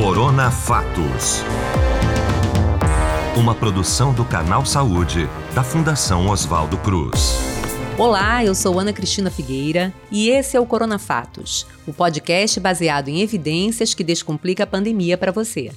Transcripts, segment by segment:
Corona Fatos. Uma produção do Canal Saúde, da Fundação Oswaldo Cruz. Olá, eu sou Ana Cristina Figueira e esse é o Corona Fatos, o podcast baseado em evidências que descomplica a pandemia para você.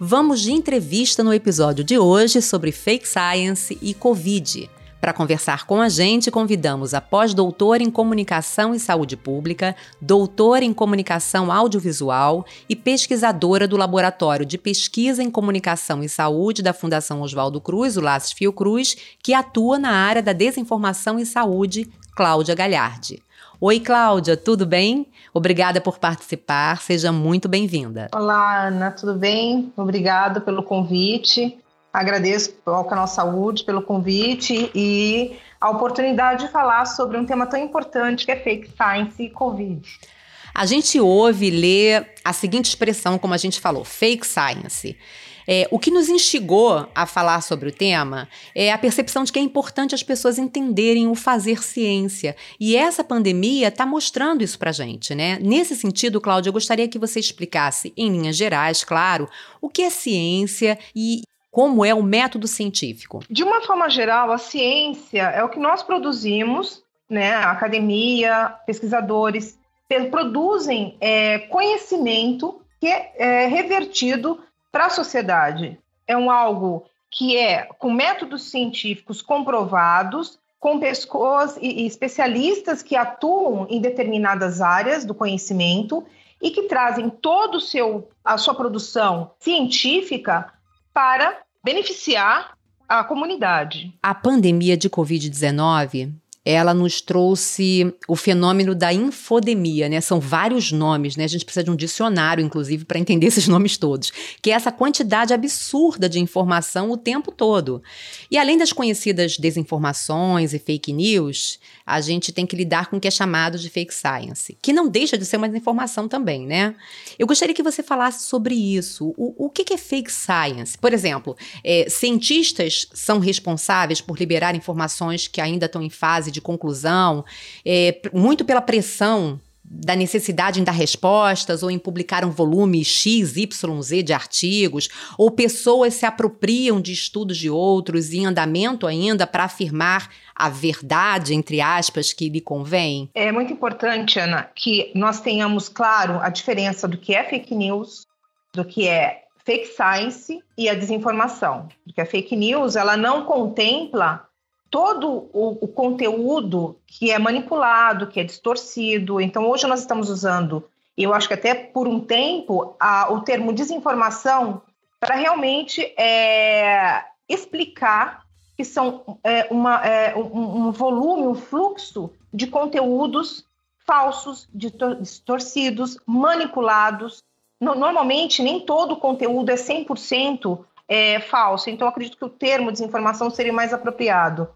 Vamos de entrevista no episódio de hoje sobre fake science e Covid. Para conversar com a gente, convidamos a pós-doutora em Comunicação e Saúde Pública, doutora em Comunicação Audiovisual e pesquisadora do Laboratório de Pesquisa em Comunicação e Saúde da Fundação Oswaldo Cruz, o Laces Fiocruz, que atua na área da desinformação e saúde, Cláudia Galhardi. Oi, Cláudia, tudo bem? Obrigada por participar, seja muito bem-vinda. Olá, Ana, tudo bem? Obrigada pelo convite. Agradeço ao Canal Saúde pelo convite e a oportunidade de falar sobre um tema tão importante que é fake science e Covid. A gente ouve e lê a seguinte expressão, como a gente falou, fake science. É, o que nos instigou a falar sobre o tema é a percepção de que é importante as pessoas entenderem o fazer ciência. E essa pandemia está mostrando isso para gente, né? Nesse sentido, Cláudia, eu gostaria que você explicasse, em linhas gerais, claro, o que é ciência e como é o método científico? De uma forma geral, a ciência é o que nós produzimos, né? A academia, pesquisadores produzem é, conhecimento que é, revertido para a sociedade. É um algo que é com métodos científicos comprovados, com pessoas e especialistas que atuam em determinadas áreas do conhecimento e que trazem todo o seu a sua produção científica para beneficiar a comunidade. A pandemia de Covid-19 ela nos trouxe o fenômeno da infodemia, né? São vários nomes, né? A gente precisa de um dicionário, inclusive, para entender esses nomes todos, que é essa quantidade absurda de informação o tempo todo. E além das conhecidas desinformações e fake news, a gente tem que lidar com o que é chamado de fake science, que não deixa de ser uma desinformação também, né? Eu gostaria que você falasse sobre isso. O, o que, é fake science? Por exemplo, é, cientistas são responsáveis por liberar informações que ainda estão em fase de conclusão, é, muito pela pressão da necessidade em dar respostas ou em publicar um volume X, Y, Z de artigos, ou pessoas se apropriam de estudos de outros em andamento ainda para afirmar a verdade, entre aspas, que lhe convém? É muito importante, Ana, que nós tenhamos claro a diferença do que é fake news, do que é fake science e a desinformação. Porque a fake news, ela não contempla todo o, o, conteúdo que é manipulado, que é distorcido. Então, hoje nós estamos usando, eu acho que até por um tempo, a, o termo desinformação para realmente é, explicar que são é, uma, é, um, um, volume, um fluxo de conteúdos falsos, distorcidos, manipulados. No, normalmente, nem todo o conteúdo é 100% é, falso. Então, acredito que o termo desinformação seria mais apropriado.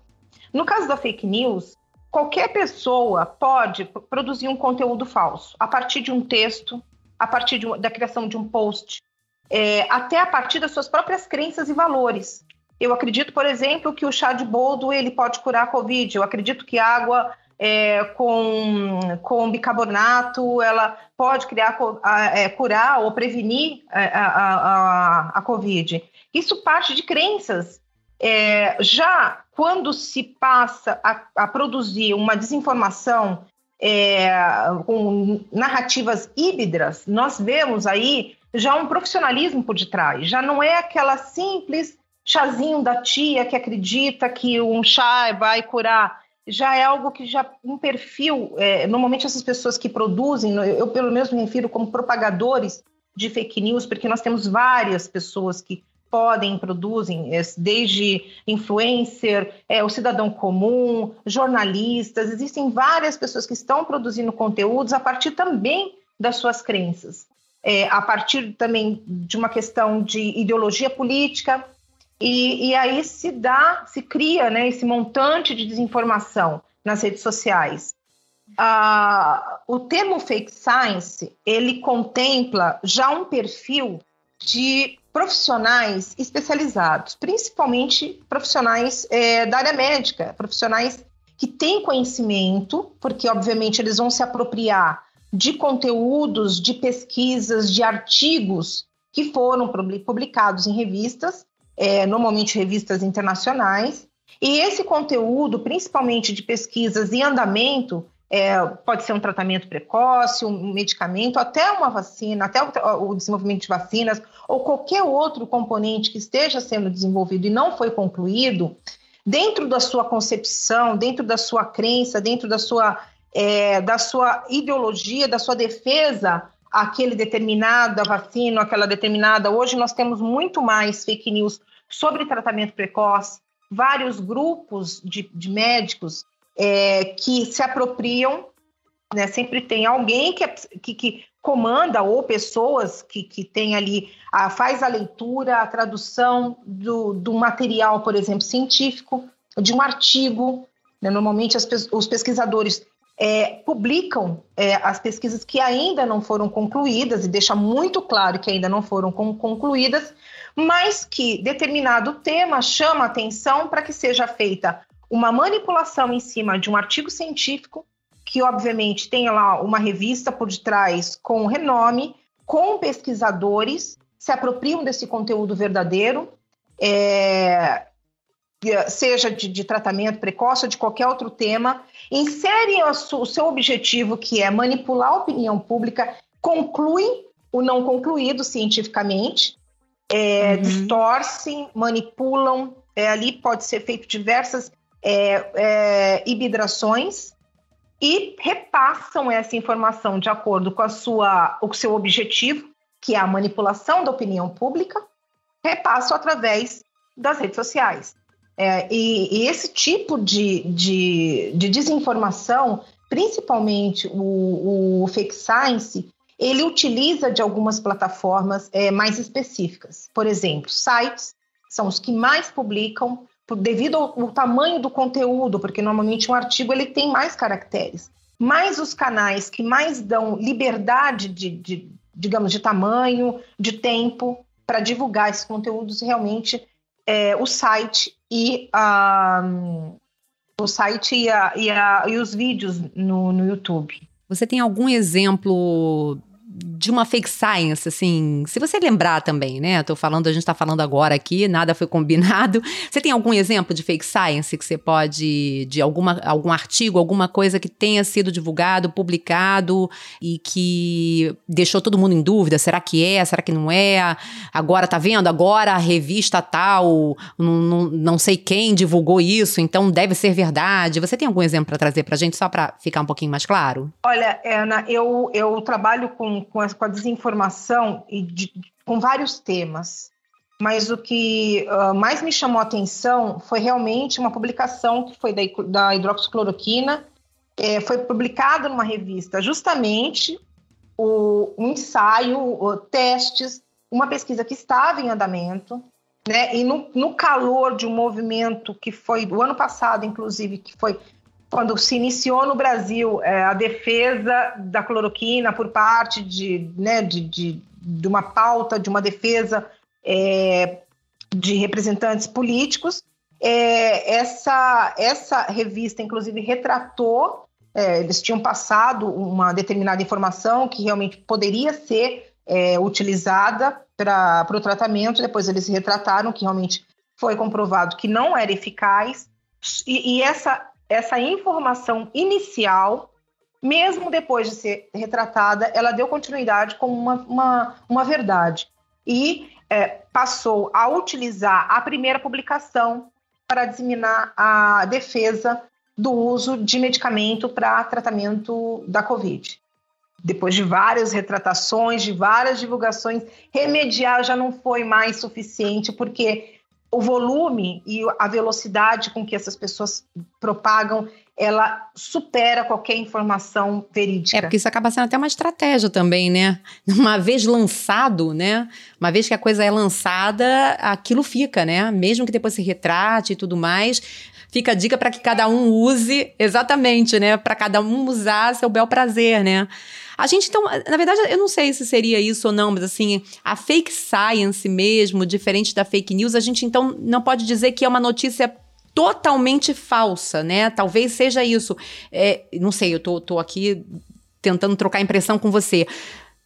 No caso da fake news, qualquer pessoa pode produzir um conteúdo falso a partir de um texto, a partir de, da criação de um post, é, até a partir das suas próprias crenças e valores. Eu acredito, por exemplo, que o chá de boldo ele pode curar a Covid. Eu acredito que água é, com, com bicarbonato ela pode criar, é, curar ou prevenir a, a, a, a Covid. Isso parte de crenças é, já quando se passa a, a produzir uma desinformação é, com narrativas híbridas, nós vemos aí já um profissionalismo por detrás. Já não é aquela simples chazinho da tia que acredita que um chá vai curar. Já é algo que já um perfil. É, normalmente essas pessoas que produzem, eu pelo menos me refiro como propagadores de fake news, porque nós temos várias pessoas que podem, produzem, desde influencer, é, o cidadão comum, jornalistas, existem várias pessoas que estão produzindo conteúdos a partir também das suas crenças, é, a partir também de uma questão de ideologia política, e, e aí se dá, se cria né, esse montante de desinformação nas redes sociais. Ah, o termo fake science ele contempla já um perfil de profissionais especializados, principalmente profissionais é, da área médica, profissionais que têm conhecimento, porque obviamente eles vão se apropriar de conteúdos, de pesquisas, de artigos que foram publicados em revistas, é, normalmente revistas internacionais, e esse conteúdo, principalmente de pesquisas em andamento, é, pode ser um tratamento precoce, um medicamento, até uma vacina, até o, o, desenvolvimento de vacinas, ou qualquer outro componente que esteja sendo desenvolvido e não foi concluído, dentro da sua concepção, dentro da sua crença, dentro da sua, é, da sua ideologia, da sua defesa aquele determinada vacina, aquela determinada. Hoje nós temos muito mais fake news sobre tratamento precoce, vários grupos de, de médicos é, que se apropriam, né? sempre tem alguém que, que, que comanda ou pessoas que, que tem ali, a, faz a leitura, a tradução do, do material, por exemplo, científico, de um artigo. Né? Normalmente as, os pesquisadores é, publicam é, as pesquisas que ainda não foram concluídas, e deixa muito claro que ainda não foram concluídas, mas que determinado tema chama atenção para que seja feita uma manipulação em cima de um artigo científico, que obviamente tem lá uma revista por detrás com renome, com pesquisadores, se apropriam desse conteúdo verdadeiro, é, seja de, de, tratamento precoce ou de qualquer outro tema, inserem o seu objetivo, que é manipular a opinião pública, concluem o não concluído cientificamente, é, uhum. distorcem, manipulam, é, ali pode ser feito diversas é, é, ibidrações e repassam essa informação de acordo com a sua, o seu objetivo, que é a manipulação da opinião pública, repassam através das redes sociais. É, e, e, esse tipo de, de, de, desinformação, principalmente o, o, fake science, ele utiliza de algumas plataformas é, mais específicas. Por exemplo, sites são os que mais publicam devido ao, ao, tamanho do conteúdo, porque normalmente um artigo ele tem mais caracteres. Mas os canais que mais dão liberdade de, de digamos, de tamanho, de tempo para divulgar esses conteúdos realmente é, o site e a, o site e, a, e, a, e os vídeos no, no YouTube. Você tem algum exemplo de uma fake science, assim, se você lembrar também, né? Tô falando, a gente tá falando agora aqui, nada foi combinado. Você tem algum exemplo de fake science que você pode, de alguma, algum artigo, alguma coisa que tenha sido divulgado, publicado e que deixou todo mundo em dúvida? Será que é? Será que não é? Agora, tá vendo? Agora a revista tal, não, não, não sei quem divulgou isso, então deve ser verdade. Você tem algum exemplo para trazer pra gente, só para ficar um pouquinho mais claro? Olha, Ana, eu, eu trabalho com com, a, com a desinformação e de, com vários temas. Mas o que uh, mais me chamou a atenção foi realmente uma publicação que foi da, da hidroxicloroquina, é, foi publicada numa revista, justamente o, um ensaio, o, testes, uma pesquisa que estava em andamento, né? E no, no calor de um movimento que foi do ano passado, inclusive, que foi quando se iniciou no Brasil é, a defesa da cloroquina por parte de, né, de, de, de uma pauta, de uma defesa é, de representantes políticos, é, essa, essa revista, inclusive, retratou, é, eles tinham passado uma determinada informação que realmente poderia ser é, utilizada para o tratamento, depois eles retrataram que realmente foi comprovado que não era eficaz, e, e essa essa informação inicial, mesmo depois de ser retratada, ela deu continuidade como uma, uma, uma verdade. E é, passou a utilizar a primeira publicação para disseminar a defesa do uso de medicamento para tratamento da Covid. Depois de várias retratações, de várias divulgações, remediar já não foi mais suficiente, porque o volume e a velocidade com que essas pessoas propagam, ela supera qualquer informação verídica. É, porque isso acaba sendo até uma estratégia também, né? Uma vez lançado, né? Uma vez que a coisa é lançada, aquilo fica, né? Mesmo que depois se retrate e tudo mais, fica a dica para que cada um use exatamente, né? Para cada um usar seu bel prazer, né? A gente, então, na verdade, eu não sei se seria isso ou não, mas assim, a fake science mesmo, diferente da fake news, a gente então não pode dizer que é uma notícia totalmente falsa, né? Talvez seja isso. É, não sei, eu tô, tô aqui tentando trocar impressão com você.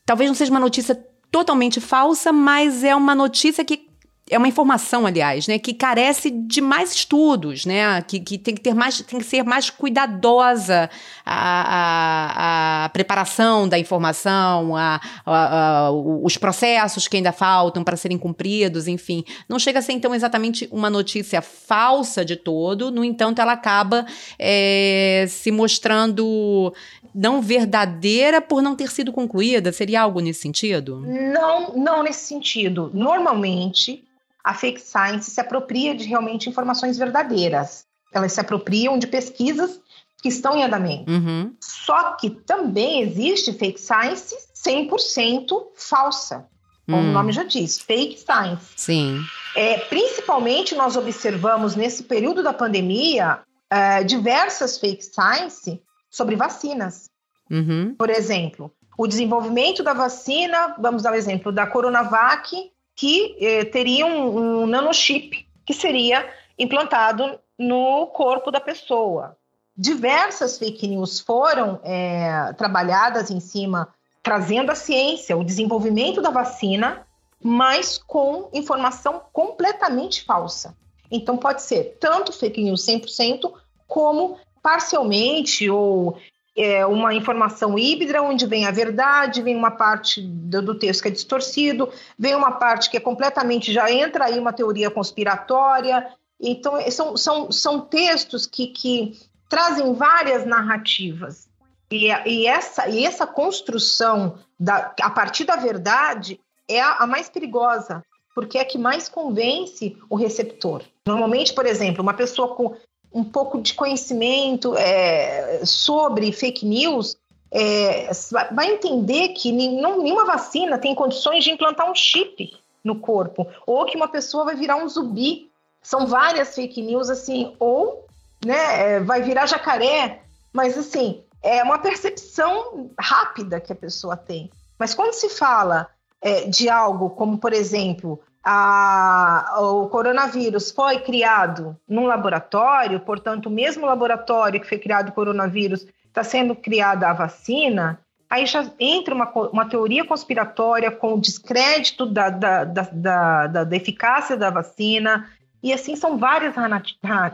Talvez não seja uma notícia totalmente falsa, mas é uma notícia que é uma informação, aliás, né, que carece de mais estudos, né, que, que tem que ter mais, tem que ser mais cuidadosa a, a, a preparação da informação, a, a, os processos que ainda faltam para serem cumpridos, enfim, não chega a ser então exatamente uma notícia falsa de todo. No entanto, ela acaba é, se mostrando não verdadeira por não ter sido concluída. Seria algo nesse sentido? Não, não nesse sentido. Normalmente a fake science se apropria de realmente informações verdadeiras. Elas se apropriam de pesquisas que estão em andamento. Uhum. Só que também existe fake science 100% falsa. Como hum. o nome já diz, fake science. Sim. É, principalmente nós observamos nesse período da pandemia é, diversas fake science sobre vacinas. Uhum. Por exemplo, o desenvolvimento da vacina, vamos dar o um exemplo da Coronavac, que eh, teria um, um nanochip que seria implantado no corpo da pessoa. Diversas fake news foram é, trabalhadas em cima, trazendo a ciência, o desenvolvimento da vacina, mas com informação completamente falsa. Então, pode ser tanto fake news 100%, como parcialmente ou é, uma informação híbrida, onde vem a verdade, vem uma parte do, do, texto que é distorcido, vem uma parte que é completamente, já entra aí uma teoria conspiratória. Então, são, são, são textos que, que trazem várias narrativas. E, e, essa, e essa construção da, a partir da verdade é a, a mais perigosa, porque é a que mais convence o receptor. Normalmente, por exemplo, uma pessoa com um pouco de conhecimento é, sobre fake news, é, vai entender que nenhuma vacina tem condições de implantar um chip no corpo, ou que uma pessoa vai virar um zumbi. São várias fake news, assim, ou né, é, vai virar jacaré, mas assim, é uma percepção rápida que a pessoa tem. Mas quando se fala é, de algo como, por exemplo, a, o coronavírus foi criado num laboratório, portanto, o mesmo laboratório que foi criado o coronavírus está sendo criada a vacina, aí já entra uma, uma teoria conspiratória com o descrédito da, da, da, da, da eficácia da vacina, e assim são várias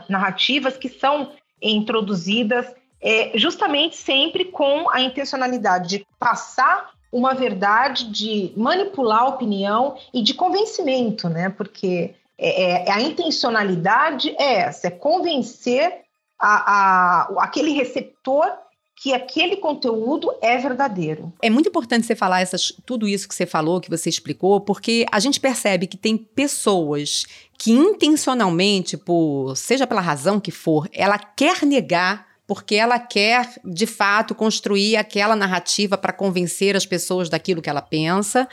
narrativas que são introduzidas é, justamente sempre com a intencionalidade de passar uma verdade de manipular a opinião e de convencimento, né? Porque é, é, a intencionalidade é essa, é convencer a, a, aquele receptor que aquele conteúdo é verdadeiro. É muito importante você falar essas, tudo isso que você falou, que você explicou, porque a gente percebe que tem pessoas que intencionalmente, por seja pela razão que for, ela quer negar porque ela quer, de fato, construir aquela narrativa para convencer as pessoas daquilo que ela pensa.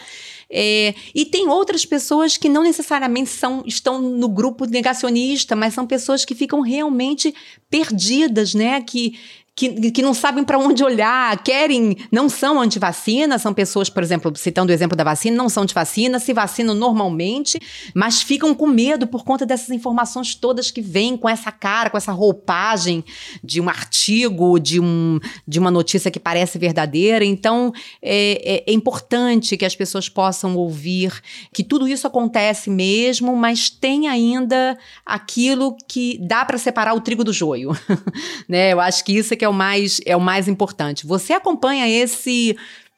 É, e tem outras pessoas que não necessariamente são, estão no grupo negacionista, mas são pessoas que ficam realmente perdidas, né? Que que, que não sabem para onde olhar, querem, não são antivacina, são pessoas, por exemplo, citando o exemplo da vacina, não são antivacina, se vacinam normalmente, mas ficam com medo por conta dessas informações todas que vêm com essa cara, com essa roupagem de um artigo, de, um, de uma notícia que parece verdadeira. Então, é, é, é importante que as pessoas possam ouvir que tudo isso acontece mesmo, mas tem ainda aquilo que dá para separar o trigo do joio. né? Eu acho que isso é que é o mais, é o mais importante. Você acompanha esse,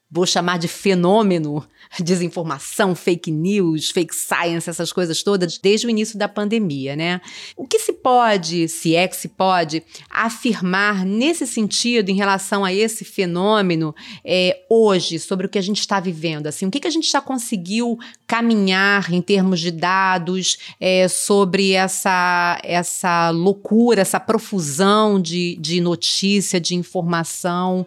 vou chamar de fenômeno, desinformação, fake news, fake science, essas coisas todas, desde o início da pandemia, né? O que se pode, se é que se pode, afirmar nesse sentido em relação a esse fenômeno é, hoje, sobre o que a gente está vivendo? Assim, o que, que a gente já conseguiu caminhar em termos de dados é, sobre essa, essa loucura, essa profusão de, de notícia, de informação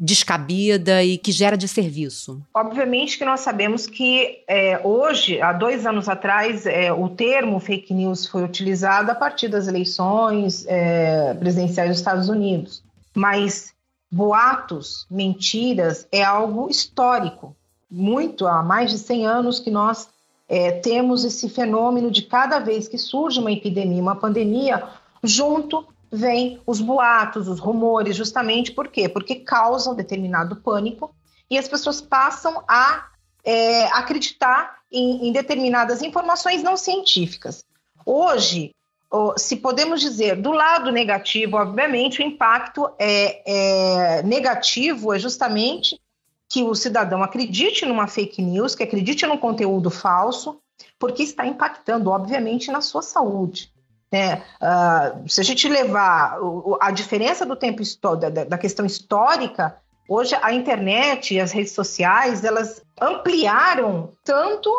descabida e que gera de serviço? Obviamente que nós sabemos que é, hoje, há dois anos atrás, é, o termo fake news foi utilizado a partir das eleições é, presidenciais dos Estados Unidos. Mas boatos, mentiras, é algo histórico. Muito, há mais de 100 anos que nós é, temos esse fenômeno de cada vez que surge uma epidemia, uma pandemia, junto vem os boatos, os rumores, justamente por quê? Porque causam determinado pânico e as pessoas passam a é, acreditar em, em determinadas informações não científicas. Hoje, se podemos dizer, do lado negativo, obviamente, o impacto é, é, negativo é justamente que o cidadão acredite numa fake news, que acredite num conteúdo falso, porque está impactando, obviamente, na sua saúde. Né? Uh, se a gente levar a diferença do tempo da, da questão histórica, hoje a internet e as redes sociais elas ampliaram tanto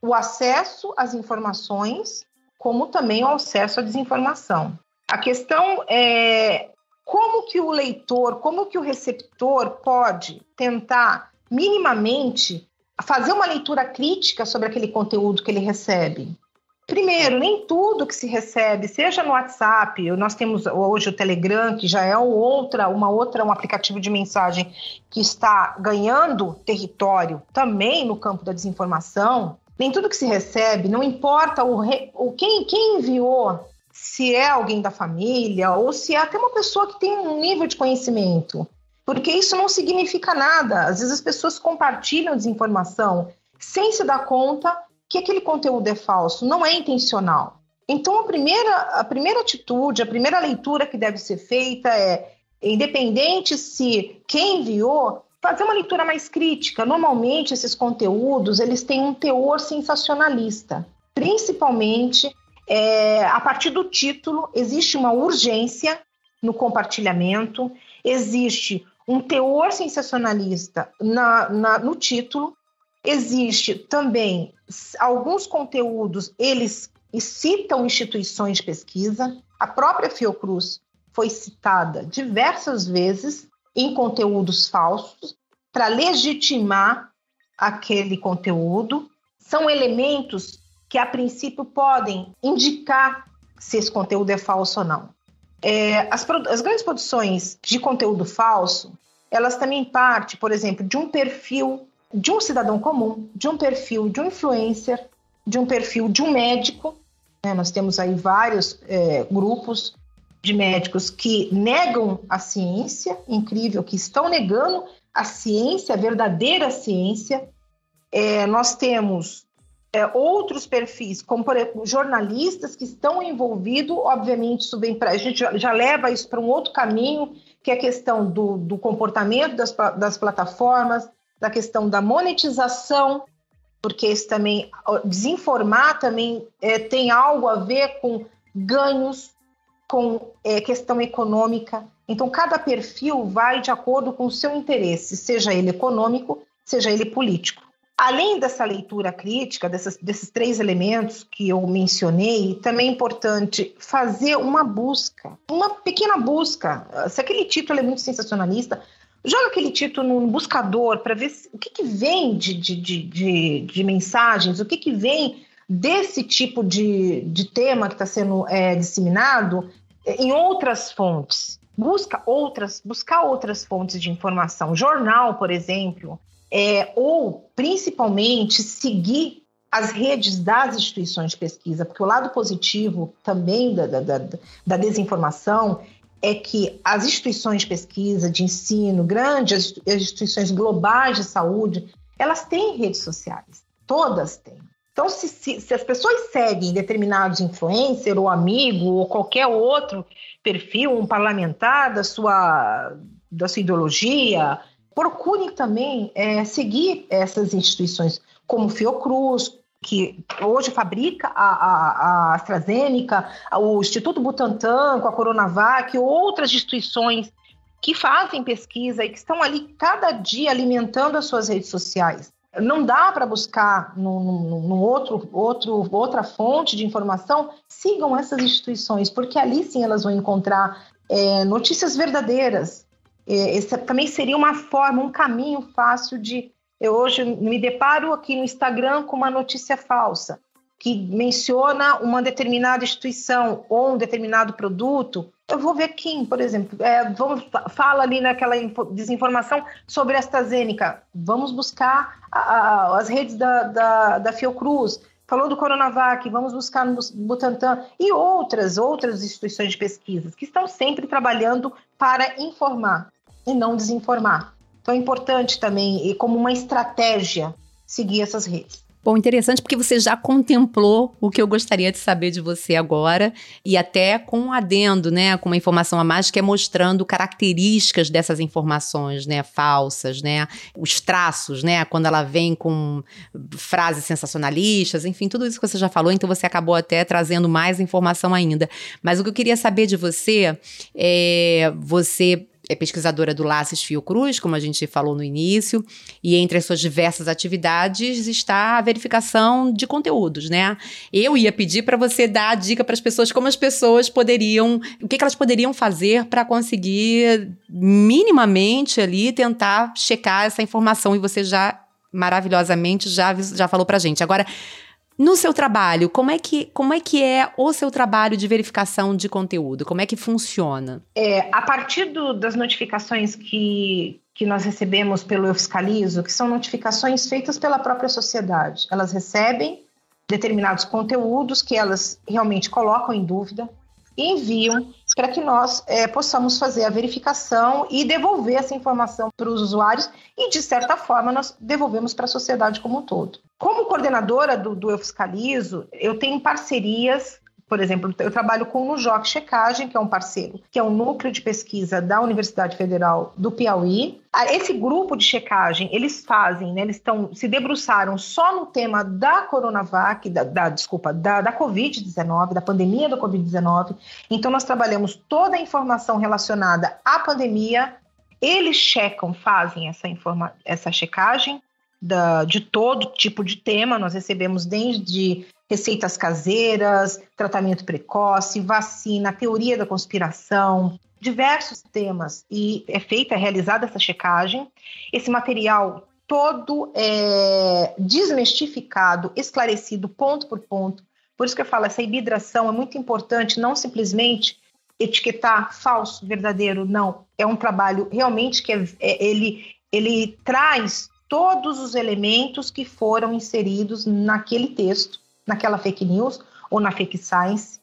o acesso às informações como também o acesso à desinformação. A questão é como que o leitor, como que o receptor pode tentar minimamente fazer uma leitura crítica sobre aquele conteúdo que ele recebe. Primeiro, nem tudo que se recebe, seja no WhatsApp, nós temos hoje o Telegram, que já é outra, uma outra, um aplicativo de mensagem que está ganhando território também no campo da desinformação. Nem tudo que se recebe, não importa o, re, o quem, quem enviou, se é alguém da família ou se é até uma pessoa que tem um nível de conhecimento. Porque isso não significa nada. Às vezes as pessoas compartilham desinformação sem se dar conta que aquele conteúdo é falso, não é intencional. Então a primeira, a primeira atitude, a primeira leitura que deve ser feita é, independente se quem enviou fazer uma leitura mais crítica. Normalmente esses conteúdos eles têm um teor sensacionalista, principalmente é, a partir do título existe uma urgência no compartilhamento, existe um teor sensacionalista na, na, no título, existe também alguns conteúdos eles citam instituições de pesquisa. A própria Fiocruz foi citada diversas vezes em conteúdos falsos para legitimar aquele conteúdo. São elementos que, a princípio, podem indicar se esse conteúdo é falso ou não. É, as, as grandes produções de conteúdo falso, elas também partem, por exemplo, de um perfil de um cidadão comum, de um perfil de um influencer, de um perfil de um médico. Né? Nós temos aí vários é, grupos de médicos que negam a ciência, incrível, que estão negando a ciência, a verdadeira ciência. É, nós temos é, outros perfis, como por exemplo, jornalistas que estão envolvidos, obviamente isso vem para a gente já, já, leva isso para um outro caminho, que é a questão do, do comportamento das, das plataformas, da questão da monetização, porque isso também desinformar também é, tem algo a ver com ganhos com é, questão econômica. Então, cada perfil vai de acordo com o seu interesse, seja ele econômico, seja ele político. Além dessa leitura crítica, dessas, desses três elementos que eu mencionei, também é importante fazer uma busca, uma pequena busca. Se aquele título é muito sensacionalista, joga aquele título no buscador para ver o que, que vem de, de, de, de, mensagens, o que, que vem desse tipo de, de tema que está sendo é, disseminado é, em outras fontes. Busca outras, buscar outras fontes de informação, jornal, por exemplo, é, ou principalmente seguir as redes das instituições de pesquisa, porque o lado positivo também da, da, da, da desinformação é que as instituições de pesquisa, de ensino, grandes instituições globais de saúde, elas têm redes sociais, todas têm. Então, se, se, se as pessoas seguem determinados influencer ou amigo ou qualquer outro perfil, um parlamentar da sua, da sua ideologia, procurem também é, seguir essas instituições, como Fiocruz, que hoje fabrica a, a, a, AstraZeneca, o Instituto Butantan com a Coronavac, outras instituições que fazem pesquisa e que estão ali cada dia alimentando as suas redes sociais. Não dá para buscar num, outro, outro, outra fonte de informação. Sigam essas instituições, porque ali sim elas vão encontrar é, notícias verdadeiras. É, esse também seria uma forma, um caminho fácil de. Eu hoje me deparo aqui no Instagram com uma notícia falsa que menciona uma determinada instituição ou um determinado produto, eu vou ver quem, por exemplo, é, vamos, fala ali naquela desinformação sobre a AstraZeneca, vamos buscar a, a, as redes da, da, da Fiocruz, falou do Coronavac, vamos buscar no Butantan. E outras, outras instituições de pesquisa que estão sempre trabalhando para informar e não desinformar. Então é importante também, e como uma estratégia seguir essas redes. Bom, interessante porque você já contemplou o que eu gostaria de saber de você agora e até com um adendo, né, com uma informação a mais que é mostrando características dessas informações, né, falsas, né, os traços, né, quando ela vem com frases sensacionalistas, enfim, tudo isso que você já falou, então você acabou até trazendo mais informação ainda. Mas o que eu queria saber de você é você é pesquisadora do Laces Fiocruz, como a gente falou no início, e entre as suas diversas atividades está a verificação de conteúdos, né? Eu ia pedir para você dar a dica para as pessoas como as pessoas poderiam, o que, que elas poderiam fazer para conseguir minimamente ali tentar checar essa informação e você já maravilhosamente já já falou para gente. Agora no seu trabalho, como é que, como é, que é o seu trabalho de verificação de conteúdo? Como é que funciona? É, a partir do, das notificações que, que nós recebemos pelo Eu Fiscalizo, que são notificações feitas pela própria sociedade, elas recebem determinados conteúdos que elas realmente colocam em dúvida enviam para que nós é, possamos fazer a verificação e devolver essa informação para os usuários e, de certa forma, nós devolvemos para a sociedade como um todo. Como coordenadora do, do Eu Fiscalizo, eu tenho parcerias por exemplo, eu trabalho com o Nujoc Checagem, que é um parceiro, que é um núcleo de pesquisa da Universidade Federal do Piauí. Ah, esse grupo de checagem, eles fazem, né, eles estão se debruçaram só no tema da Coronavac, da, da desculpa, da, da Covid-19, da pandemia da Covid-19. Então, nós trabalhamos toda a informação relacionada à pandemia. Eles checam, fazem essa, informa essa checagem da, de todo tipo de tema. Nós recebemos desde receitas caseiras, tratamento precoce, vacina, teoria da conspiração, diversos temas. E é feita, é realizada essa checagem. Esse material todo é desmistificado, esclarecido ponto por ponto. Por isso que eu falo, essa hibridação é muito importante, não simplesmente etiquetar falso, verdadeiro, não. É um trabalho realmente que é, é, ele, ele traz todos os elementos que foram inseridos naquele texto, naquela fake news ou na fake science.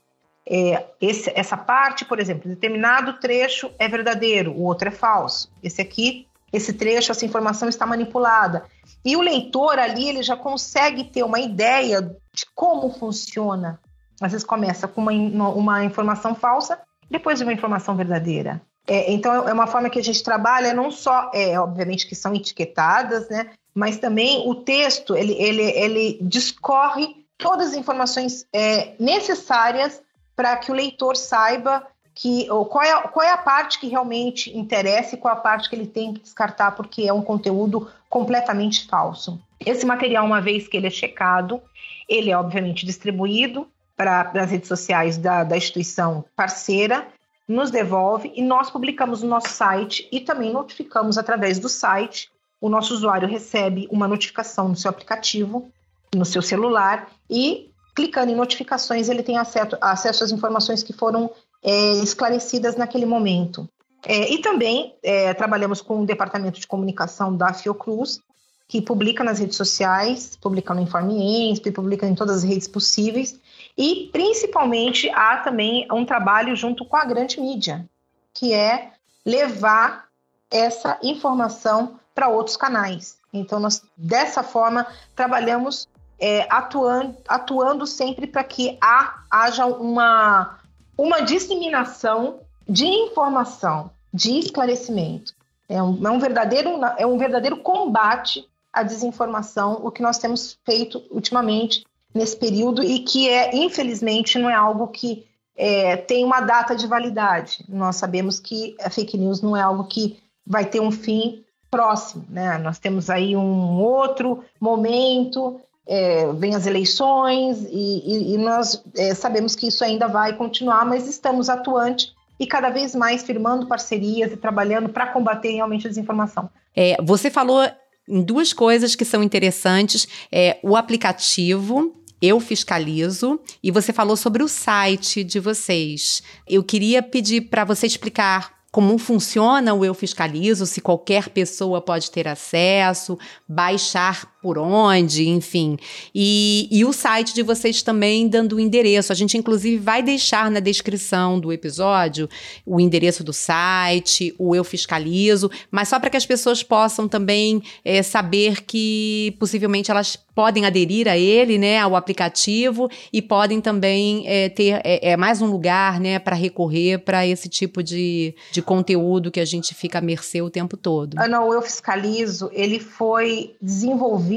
É, esse, essa parte, por exemplo, determinado trecho é verdadeiro, o outro é falso. Esse aqui, esse trecho, essa informação está manipulada. E o leitor ali, ele já consegue ter uma ideia de como funciona. Às vezes começa com uma, uma informação falsa, depois de uma informação verdadeira. É, então, é uma forma que a gente trabalha, não só, é, obviamente, que são etiquetadas, né? Mas também o texto, ele, ele, ele discorre todas as informações é, necessárias para que o leitor saiba que, ou qual, é, qual é a parte que realmente interessa e qual é a parte que ele tem que descartar, porque é um conteúdo completamente falso. Esse material, uma vez que ele é checado, ele é obviamente distribuído para as redes sociais da, da instituição parceira nos devolve e nós publicamos no nosso site e também notificamos através do site. O nosso usuário recebe uma notificação no seu aplicativo, no seu celular e clicando em notificações ele tem acesso, acesso às informações que foram é, esclarecidas naquele momento. É, e também é, trabalhamos com o departamento de comunicação da Fiocruz, que publica nas redes sociais, publica no Informe ENSP, publica em todas as redes possíveis, e, principalmente, há também um trabalho junto com a grande mídia, que é levar essa informação para outros canais. Então, nós, dessa forma, trabalhamos é, atuando, atuando sempre para que há, haja uma, uma disseminação de informação, de esclarecimento. É um, é um, verdadeiro, é um verdadeiro combate à desinformação, o que nós temos feito ultimamente nesse período e que é, infelizmente, não é algo que é, tem uma data de validade. Nós sabemos que a fake news não é algo que vai ter um fim próximo, né? Nós temos aí um outro momento, é, vem as eleições e, e, e nós é, sabemos que isso ainda vai continuar, mas estamos atuantes e cada vez mais firmando parcerias e trabalhando para combater realmente a desinformação. É, você falou em duas coisas que são interessantes: é, o aplicativo eu fiscalizo e você falou sobre o site de vocês. Eu queria pedir para você explicar como funciona o Eu Fiscalizo, se qualquer pessoa pode ter acesso, baixar por onde, enfim. E, e o site de vocês também dando o endereço. A gente, inclusive, vai deixar na descrição do episódio o endereço do site, o Eu Fiscalizo, mas só para que as pessoas possam também é, saber que possivelmente elas podem aderir a ele, né, ao aplicativo e podem também é, ter é, é, mais um lugar, né, para recorrer para esse tipo de, de conteúdo que a gente fica à mercê o tempo todo. Ah, não, eu fiscalizo. Ele foi desenvolvido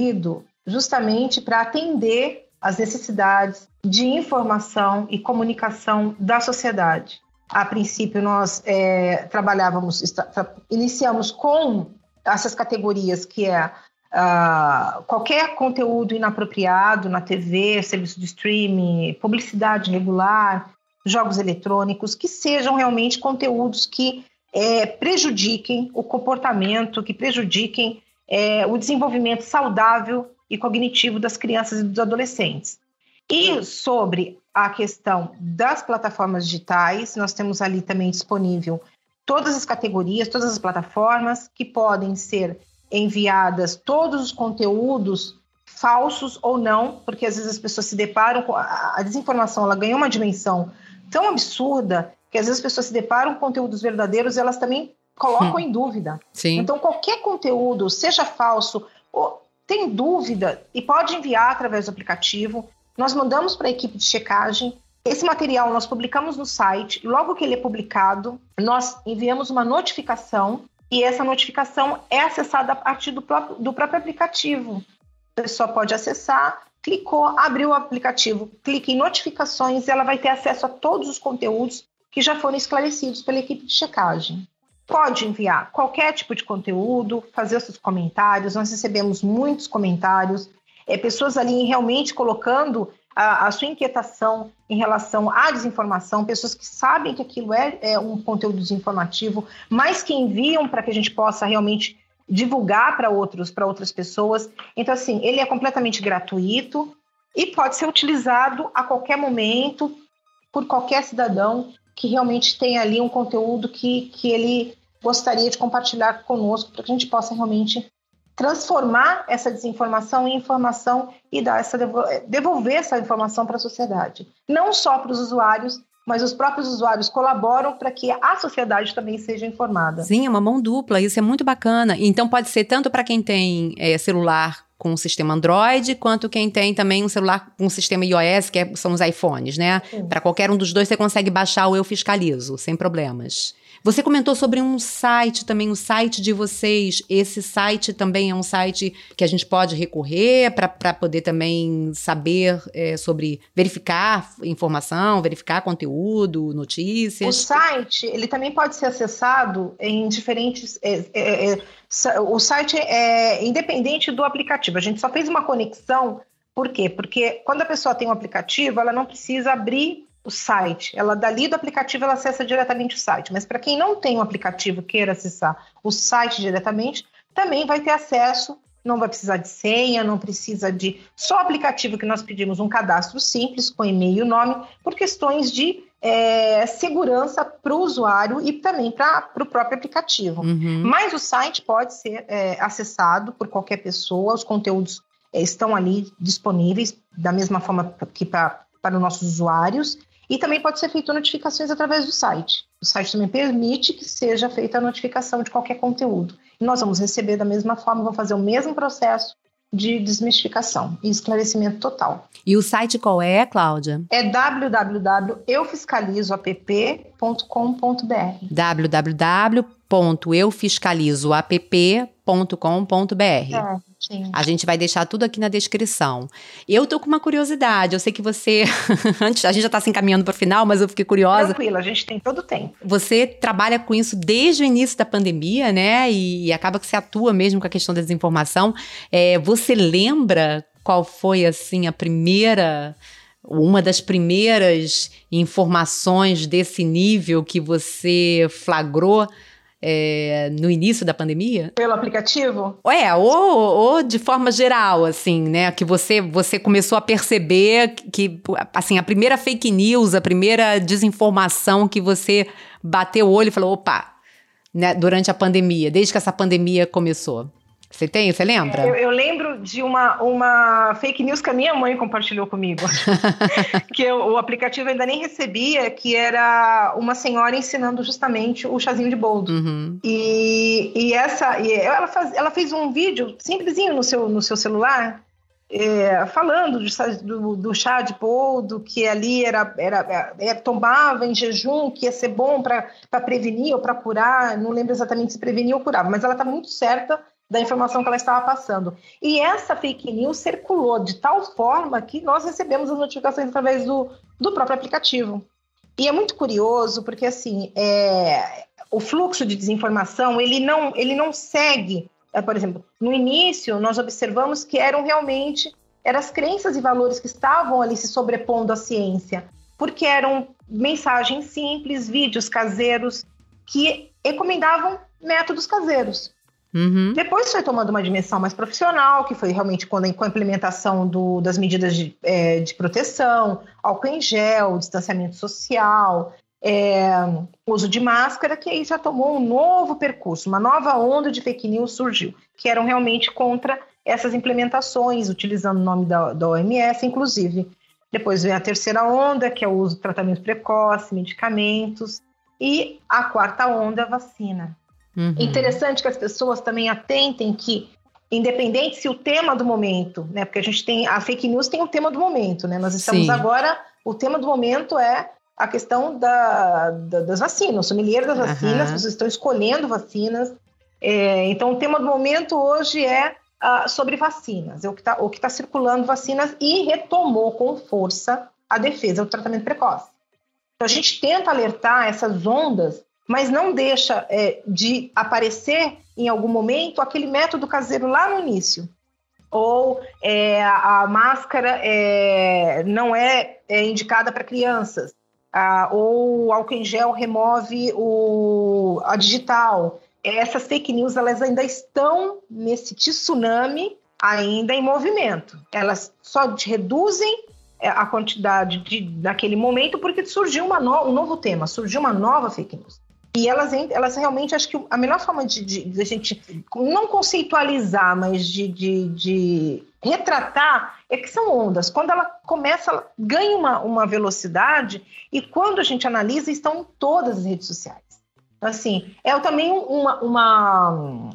justamente para atender as necessidades de informação e comunicação da sociedade. A princípio, nós é, trabalhávamos, iniciamos com essas categorias que é Uh, qualquer conteúdo inapropriado na TV, serviço de streaming, publicidade regular, jogos eletrônicos, que sejam realmente conteúdos que é, prejudiquem o comportamento, que prejudiquem é, o desenvolvimento saudável e cognitivo das crianças e dos adolescentes. E sobre a questão das plataformas digitais, nós temos ali também disponível todas as categorias, todas as plataformas que podem ser enviadas todos os conteúdos falsos ou não, porque às vezes as pessoas se deparam com a desinformação, ela ganha uma dimensão tão absurda que às vezes as pessoas se deparam com conteúdos verdadeiros e elas também colocam hum. em dúvida. Sim. Então qualquer conteúdo, seja falso ou tem dúvida e pode enviar através do aplicativo. Nós mandamos para a equipe de checagem. Esse material nós publicamos no site. Logo que ele é publicado, nós enviamos uma notificação e essa notificação é acessada a partir do próprio, do próprio aplicativo. A pessoa pode acessar, clicou, abriu o aplicativo, clica em notificações e ela vai ter acesso a todos os conteúdos que já foram esclarecidos pela equipe de checagem. Pode enviar qualquer tipo de conteúdo, fazer seus comentários. Nós recebemos muitos comentários, é, pessoas ali realmente colocando a, a, sua inquietação em relação à desinformação, pessoas que sabem que aquilo é, é um conteúdo desinformativo, mas que enviam para que a gente possa realmente divulgar para outros, para outras pessoas. Então, assim, ele é completamente gratuito e pode ser utilizado a qualquer momento por qualquer cidadão que realmente tenha ali um conteúdo que, que ele gostaria de compartilhar conosco para que a gente possa realmente transformar essa desinformação em informação e dar essa devolver essa informação para a sociedade. Não só para os usuários, mas os próprios usuários colaboram para que a sociedade também seja informada. Sim, é uma mão dupla, isso é muito bacana. Então pode ser tanto para quem tem é, celular com o sistema Android, quanto quem tem também um celular com o sistema iOS, que é, são os iPhones, né? Para qualquer um dos dois você consegue baixar o Eu Fiscalizo, sem problemas. Você comentou sobre um site também, o um site de vocês. Esse site também é um site que a gente pode recorrer para poder também saber é, sobre verificar informação, verificar conteúdo, notícias. O site ele também pode ser acessado em diferentes. É, é, é o site é independente do aplicativo. A gente só fez uma conexão. Por quê? Porque quando a pessoa tem um aplicativo, ela não precisa abrir o site. Ela dali do aplicativo ela acessa diretamente o site. Mas para quem não tem um aplicativo queira acessar o site diretamente, também vai ter acesso. Não vai precisar de senha, não precisa de só o aplicativo que nós pedimos um cadastro simples com e-mail e nome por questões de é, segurança para o usuário e também para o próprio aplicativo. Uhum. Mas o site pode ser é, acessado por qualquer pessoa, os conteúdos é, estão ali disponíveis da mesma forma que pra, para os nossos usuários e também pode ser feito notificações através do site. O site também permite que seja feita a notificação de qualquer conteúdo. E nós vamos receber da mesma forma, vamos fazer o mesmo processo de desmistificação e esclarecimento total. E o site qual é, Cláudia? É www.eufiscalizoapp.com.br www.eufiscalizoapp.com.br é. Sim. A gente vai deixar tudo aqui na descrição. Eu tô com uma curiosidade. Eu sei que você. Antes, a gente já tá se encaminhando para o final, mas eu fiquei curiosa. Tranquila, a gente tem todo o tempo. Você trabalha com isso desde o início da pandemia, né? E, e acaba que você atua mesmo com a questão da desinformação. É, você lembra qual foi, assim, a primeira uma das primeiras informações desse nível que você flagrou é, no início da pandemia? Pelo aplicativo? É, ou, ou de forma geral, assim, né? Que você, você começou a perceber que, assim, a primeira fake news, a primeira desinformação que você bateu o olho e falou, opa, né, durante a pandemia, desde que essa pandemia começou. Você tem? Você lembra? Eu, eu, lembro de uma, uma fake news que a minha mãe compartilhou comigo. que eu, o aplicativo ainda nem recebia, que era uma senhora ensinando justamente o chazinho de boldo. Uhum. E, e essa. E ela, faz, ela fez um vídeo simplesinho no seu, no seu celular. É, falando do, do, do, chá de boldo, que ali era, era, era, é, tomava em jejum, que ia ser bom para prevenir ou para curar, não lembro exatamente se prevenir ou curava, mas ela está muito certa da informação que ela estava passando. E essa fake news circulou de tal forma que nós recebemos as notificações através do, do próprio aplicativo. E é muito curioso porque assim é, o fluxo de desinformação ele não ele não segue, é, por exemplo, no início nós observamos que eram realmente eram as crenças e valores que estavam ali se sobrepondo à ciência, porque eram mensagens simples, vídeos caseiros que recomendavam métodos caseiros. Uhum. Depois foi tomando uma dimensão mais profissional, que foi realmente quando, com a implementação do, das medidas de, é, de proteção, álcool em gel, distanciamento social, é, uso de máscara, que aí já tomou um novo percurso, uma nova onda de fake news surgiu, que eram realmente contra essas implementações, utilizando o nome da, da OMS, inclusive. Depois vem a terceira onda, que é o uso de tratamento precoce, medicamentos, e a quarta onda, vacina. Uhum. Interessante que as pessoas também atentem que, independente se o tema do momento, né? Porque a gente tem a fake news tem o tema do momento, né? Nós estamos Sim. agora, o tema do momento é a questão da, da, das vacinas, o sommelier das vacinas, uhum. vocês estão escolhendo vacinas. É, então, o tema do momento hoje é uh, sobre vacinas, é o que está tá circulando vacinas e retomou com força a defesa do tratamento precoce. Então, a gente tenta alertar essas ondas mas não deixa é, de aparecer em algum momento aquele método caseiro lá no início. Ou é, a, máscara é, não é, é indicada para crianças, ah, ou o álcool em gel remove o, a digital. Essas fake news elas ainda estão nesse tsunami ainda em movimento. Elas só reduzem é, a quantidade de, naquele momento porque surgiu no, um novo tema, surgiu uma nova fake news. E elas, elas realmente, acho que a melhor forma de, de, de a gente não conceitualizar, mas de, de, de, retratar é que são ondas. Quando ela começa, ela ganha uma, uma velocidade e quando a gente analisa, estão em todas as redes sociais. Então, assim, é também uma, uma,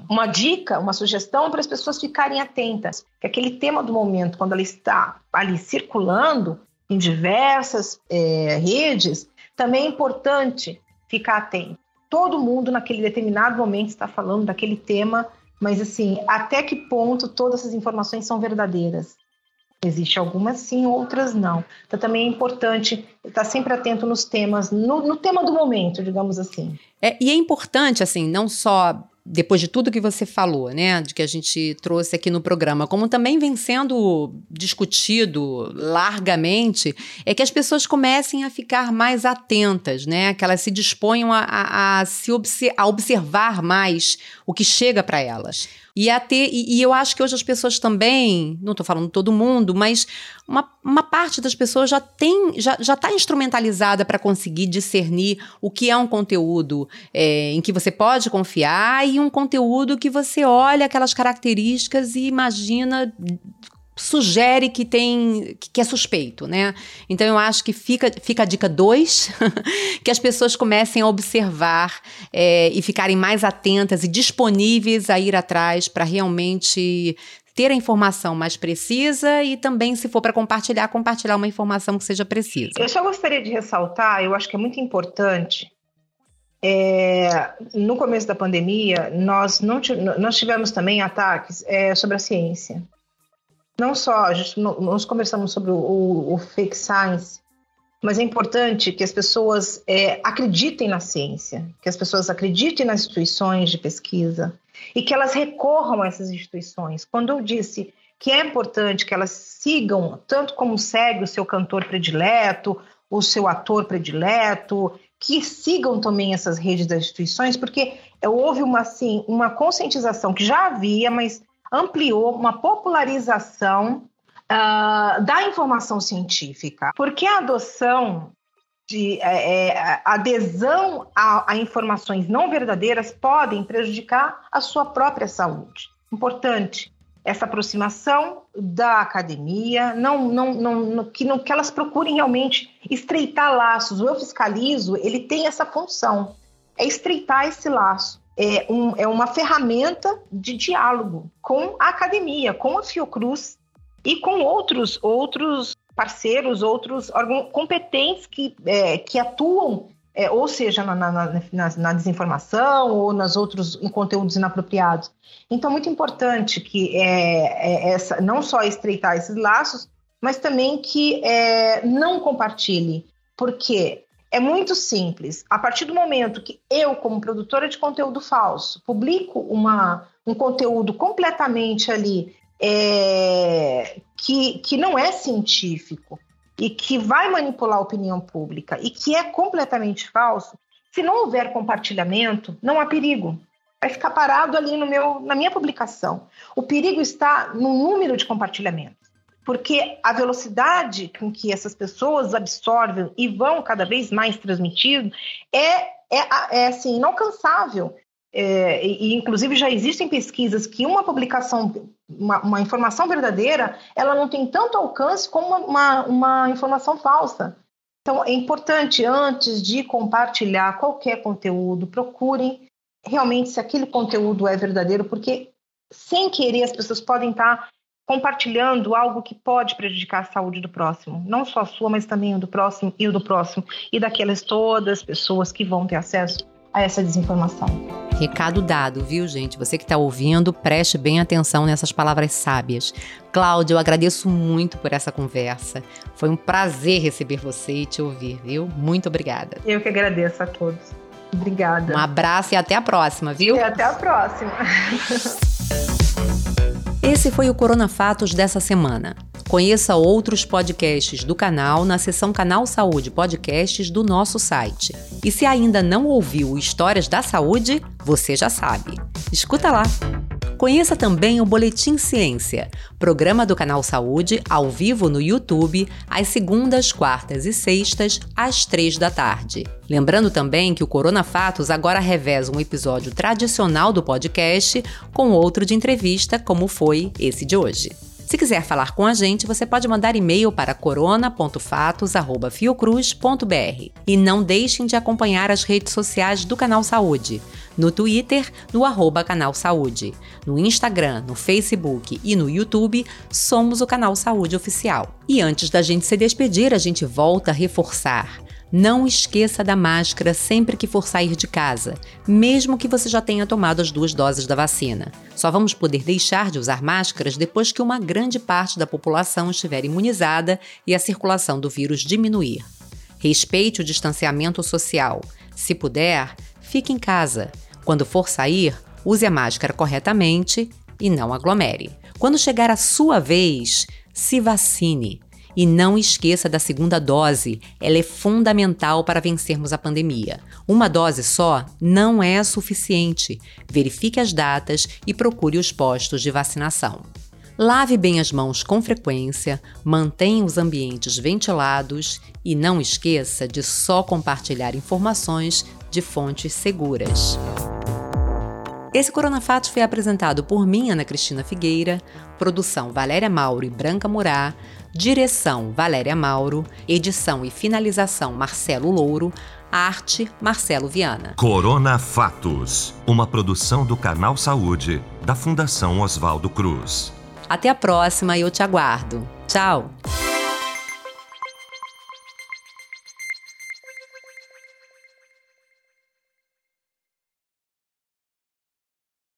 uma dica, uma sugestão para as pessoas ficarem atentas. Que aquele tema do momento, quando ela está ali circulando em diversas é, redes, também é importante ficar atento todo mundo naquele determinado momento está falando daquele tema, mas assim, até que ponto todas essas informações são verdadeiras? Existe algumas sim, outras não. Então também é importante estar sempre atento nos temas, no, no tema do momento, digamos assim. É, e é importante, assim, não só depois de tudo que você falou, né, de que a gente trouxe aqui no programa, como também vem sendo discutido largamente, é que as pessoas comecem a ficar mais atentas, né, que elas se disponham a, a, a se obse a observar mais o que chega para elas. E, a ter, e, e, eu acho que hoje as pessoas também, não estou falando todo mundo, mas uma, uma parte das pessoas já tem, já está instrumentalizada para conseguir discernir o que é um conteúdo é, em que você pode confiar e um conteúdo que você olha aquelas características e imagina sugere que tem que é suspeito, né? Então eu acho que fica, fica a dica 2, que as pessoas comecem a observar é, e ficarem mais atentas e disponíveis a ir atrás para realmente ter a informação mais precisa e também, se for para compartilhar, compartilhar uma informação que seja precisa. Eu só gostaria de ressaltar, eu acho que é muito importante. É, no começo da pandemia, nós, não, nós tivemos também ataques é, sobre a ciência não só, a gente, nós conversamos sobre o, o, fake science, mas é importante que as pessoas é, acreditem na ciência, que as pessoas acreditem nas instituições de pesquisa e que elas recorram a essas instituições. Quando eu disse que é importante que elas sigam, tanto como segue o seu cantor predileto, o seu ator predileto, que sigam também essas redes das instituições, porque houve uma, assim, uma conscientização que já havia, mas ampliou uma popularização uh, da informação científica, porque a adoção de é, é, adesão a, a, informações não verdadeiras podem prejudicar a sua própria saúde. Importante essa aproximação da academia, não, não, não, que, não, que elas procurem realmente estreitar laços. O Eu Fiscalizo, ele tem essa função, é estreitar esse laço. É, um, é uma ferramenta de diálogo com a academia, com a Fiocruz e com outros, outros parceiros, outros competentes que, é, que atuam é, ou seja, na, na, na, na, desinformação ou nos outros em conteúdos inapropriados. Então, muito importante que é, é essa, não só estreitar esses laços, mas também que é, não compartilhe, porque é muito simples. A partir do momento que eu, como produtora de conteúdo falso, publico uma, um conteúdo completamente ali é, que, que não é científico, e que vai manipular a opinião pública e que é completamente falso, se não houver compartilhamento, não há perigo. Vai ficar parado ali no meu, na minha publicação. O perigo está no número de compartilhamentos, porque a velocidade com que essas pessoas absorvem e vão cada vez mais transmitindo é, é, é assim, inalcançável. É, e, inclusive já existem pesquisas que uma publicação, uma, uma, informação verdadeira, ela não tem tanto alcance como uma, uma, uma informação falsa. Então é importante, antes de compartilhar qualquer conteúdo, procurem realmente se aquele conteúdo é verdadeiro, porque sem querer as pessoas podem estar compartilhando algo que pode prejudicar a saúde do próximo, não só a sua, mas também o do próximo e o do próximo e daquelas todas pessoas que vão ter acesso a essa desinformação. Recado dado, viu, gente? Você que está ouvindo, preste bem atenção nessas palavras sábias. Cláudia, eu agradeço muito por essa conversa. Foi um prazer receber você e te ouvir, viu? Muito obrigada. Eu que agradeço a todos. Obrigada. Um abraço e até a próxima, viu? E até a próxima. Esse foi o Corona Fatos dessa semana. Conheça outros podcasts do canal na seção Canal Saúde Podcasts do nosso site. E se ainda não ouviu Histórias da Saúde, você já sabe. Escuta lá! Conheça também o Boletim Ciência, programa do Canal Saúde, ao vivo no YouTube, às segundas, quartas e sextas, às três da tarde. Lembrando também que o Corona Fatos agora reveza um episódio tradicional do podcast com outro de entrevista, como foi esse de hoje. Se quiser falar com a gente, você pode mandar e-mail para corona.fatos@fiocruz.br. E não deixem de acompanhar as redes sociais do Canal Saúde. No Twitter, no arroba Canal Saúde. No Instagram, no Facebook e no YouTube, somos o Canal Saúde Oficial. E antes da gente se despedir, a gente volta a reforçar. Não esqueça da máscara sempre que for sair de casa, mesmo que você já tenha tomado as duas doses da vacina. Só vamos poder deixar de usar máscaras depois que uma grande parte da população estiver imunizada e a circulação do vírus diminuir. Respeite o distanciamento social. Se puder, fique em casa. Quando for sair, use a máscara corretamente e não aglomere. Quando chegar a sua vez, se vacine. E não esqueça da segunda dose, ela é fundamental para vencermos a pandemia. Uma dose só não é suficiente. Verifique as datas e procure os postos de vacinação. Lave bem as mãos com frequência, mantenha os ambientes ventilados e não esqueça de só compartilhar informações de fontes seguras. Esse Corona Fatos foi apresentado por mim, Ana Cristina Figueira, produção Valéria Mauro e Branca Murá, direção Valéria Mauro, edição e finalização Marcelo Louro, arte Marcelo Viana. Corona Fatos, uma produção do Canal Saúde, da Fundação Oswaldo Cruz. Até a próxima e eu te aguardo. Tchau!